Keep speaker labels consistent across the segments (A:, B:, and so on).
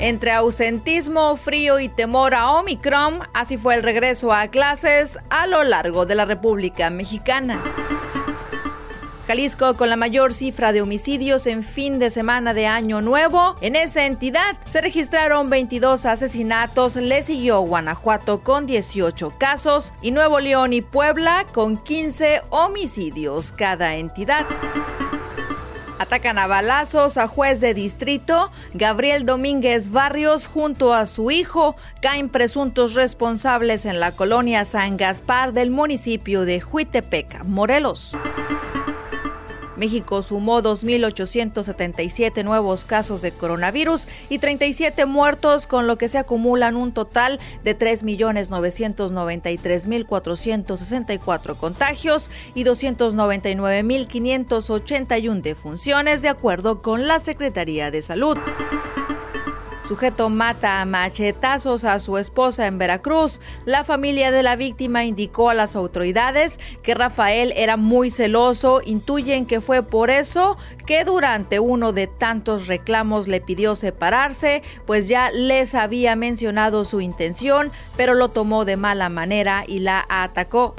A: Entre ausentismo, frío y temor a Omicron, así fue el regreso a clases a lo largo de la República Mexicana. Jalisco con la mayor cifra de homicidios en fin de semana de Año Nuevo. En esa entidad se registraron 22 asesinatos, le siguió Guanajuato con 18 casos y Nuevo León y Puebla con 15 homicidios cada entidad. Atacan a balazos a juez de distrito. Gabriel Domínguez Barrios junto a su hijo caen presuntos responsables en la colonia San Gaspar del municipio de Huitepeca, Morelos. México sumó 2.877 nuevos casos de coronavirus y 37 muertos, con lo que se acumulan un total de 3.993.464 contagios y 299.581 defunciones, de acuerdo con la Secretaría de Salud. Sujeto mata a machetazos a su esposa en Veracruz. La familia de la víctima indicó a las autoridades que Rafael era muy celoso. Intuyen que fue por eso que durante uno de tantos reclamos le pidió separarse, pues ya les había mencionado su intención, pero lo tomó de mala manera y la atacó.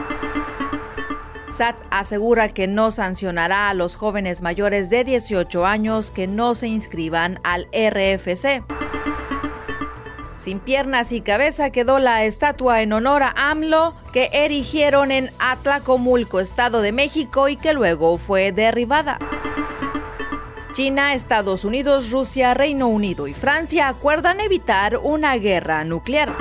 A: SAT asegura que no sancionará a los jóvenes mayores de 18 años que no se inscriban al RFC. Sin piernas y cabeza quedó la estatua en honor a AMLO que erigieron en Atlacomulco, Estado de México, y que luego fue derribada. China, Estados Unidos, Rusia, Reino Unido y Francia acuerdan evitar una guerra nuclear.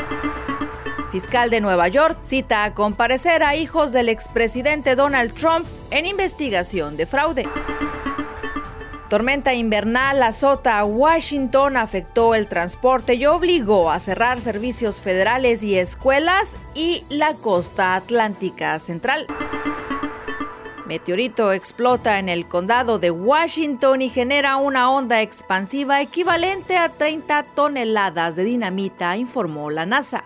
A: Fiscal de Nueva York cita a comparecer a hijos del expresidente Donald Trump en investigación de fraude. Tormenta invernal azota a Washington, afectó el transporte y obligó a cerrar servicios federales y escuelas y la costa atlántica central. Meteorito explota en el condado de Washington y genera una onda expansiva equivalente a 30 toneladas de dinamita, informó la NASA.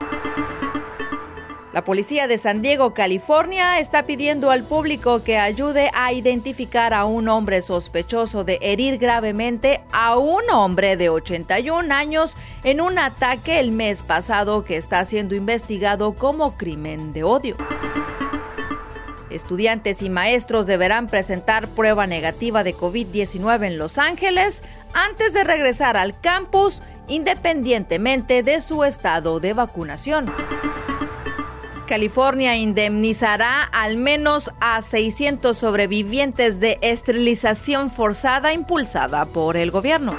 A: La policía de San Diego, California, está pidiendo al público que ayude a identificar a un hombre sospechoso de herir gravemente a un hombre de 81 años en un ataque el mes pasado que está siendo investigado como crimen de odio. Estudiantes y maestros deberán presentar prueba negativa de COVID-19 en Los Ángeles antes de regresar al campus independientemente de su estado de vacunación. California indemnizará al menos a 600 sobrevivientes de esterilización forzada impulsada por el gobierno.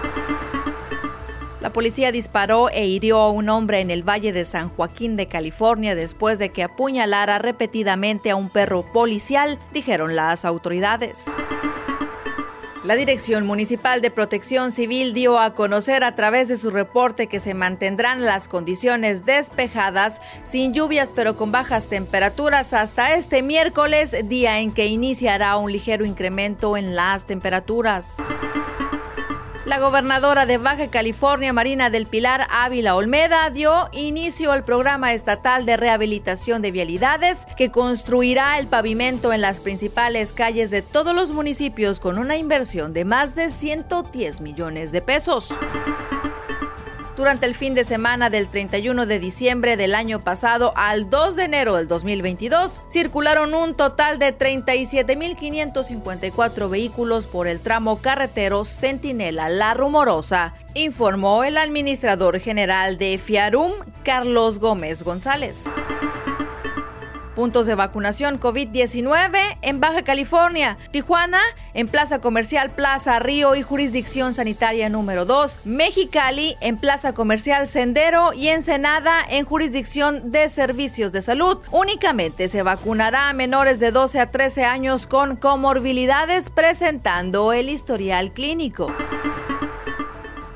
A: La policía disparó e hirió a un hombre en el Valle de San Joaquín de California después de que apuñalara repetidamente a un perro policial, dijeron las autoridades. La Dirección Municipal de Protección Civil dio a conocer a través de su reporte que se mantendrán las condiciones despejadas, sin lluvias pero con bajas temperaturas hasta este miércoles, día en que iniciará un ligero incremento en las temperaturas. La gobernadora de Baja California, Marina del Pilar Ávila Olmeda, dio inicio al programa estatal de rehabilitación de vialidades que construirá el pavimento en las principales calles de todos los municipios con una inversión de más de 110 millones de pesos. Durante el fin de semana del 31 de diciembre del año pasado al 2 de enero del 2022, circularon un total de 37.554 vehículos por el tramo carretero Centinela La Rumorosa, informó el administrador general de Fiarum, Carlos Gómez González. Puntos de vacunación COVID-19 en Baja California, Tijuana, en Plaza Comercial Plaza Río y Jurisdicción Sanitaria número 2, Mexicali, en Plaza Comercial Sendero y Ensenada, en Jurisdicción de Servicios de Salud. Únicamente se vacunará a menores de 12 a 13 años con comorbilidades presentando el historial clínico.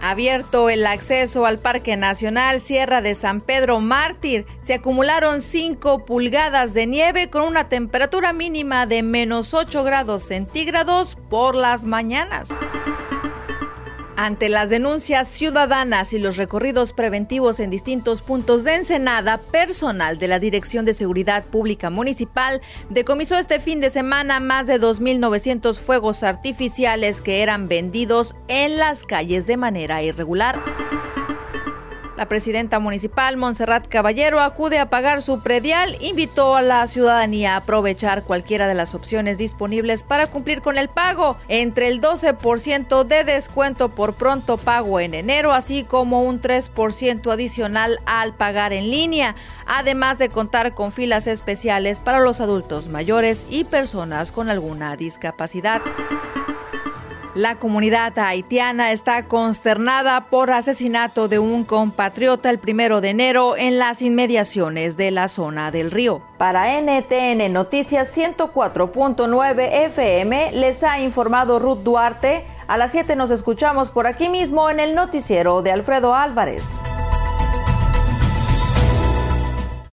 A: Abierto el acceso al Parque Nacional Sierra de San Pedro Mártir, se acumularon 5 pulgadas de nieve con una temperatura mínima de menos 8 grados centígrados por las mañanas. Ante las denuncias ciudadanas y los recorridos preventivos en distintos puntos de Ensenada, personal de la Dirección de Seguridad Pública Municipal decomisó este fin de semana más de 2.900 fuegos artificiales que eran vendidos en las calles de manera irregular. La presidenta municipal, Montserrat Caballero, acude a pagar su predial, invitó a la ciudadanía a aprovechar cualquiera de las opciones disponibles para cumplir con el pago, entre el 12% de descuento por pronto pago en enero, así como un 3% adicional al pagar en línea, además de contar con filas especiales para los adultos mayores y personas con alguna discapacidad. La comunidad haitiana está consternada por asesinato de un compatriota el primero de enero en las inmediaciones de la zona del río. Para NTN Noticias 104.9 FM les ha informado Ruth Duarte. A las 7 nos escuchamos por aquí mismo en el noticiero de Alfredo Álvarez.